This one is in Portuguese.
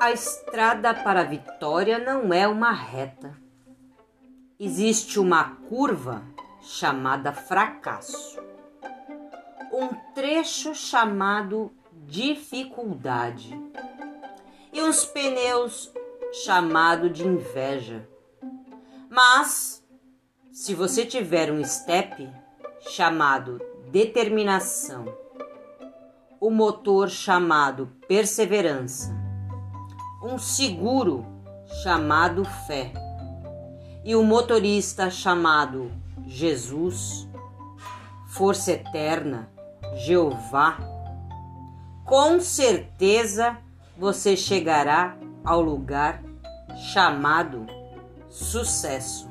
A estrada para a vitória não é uma reta. Existe uma curva chamada fracasso, um trecho chamado dificuldade e uns pneus chamado de inveja. Mas se você tiver um step chamado determinação, o motor chamado perseverança um seguro chamado fé e o motorista chamado Jesus, força eterna, Jeová, com certeza você chegará ao lugar chamado sucesso.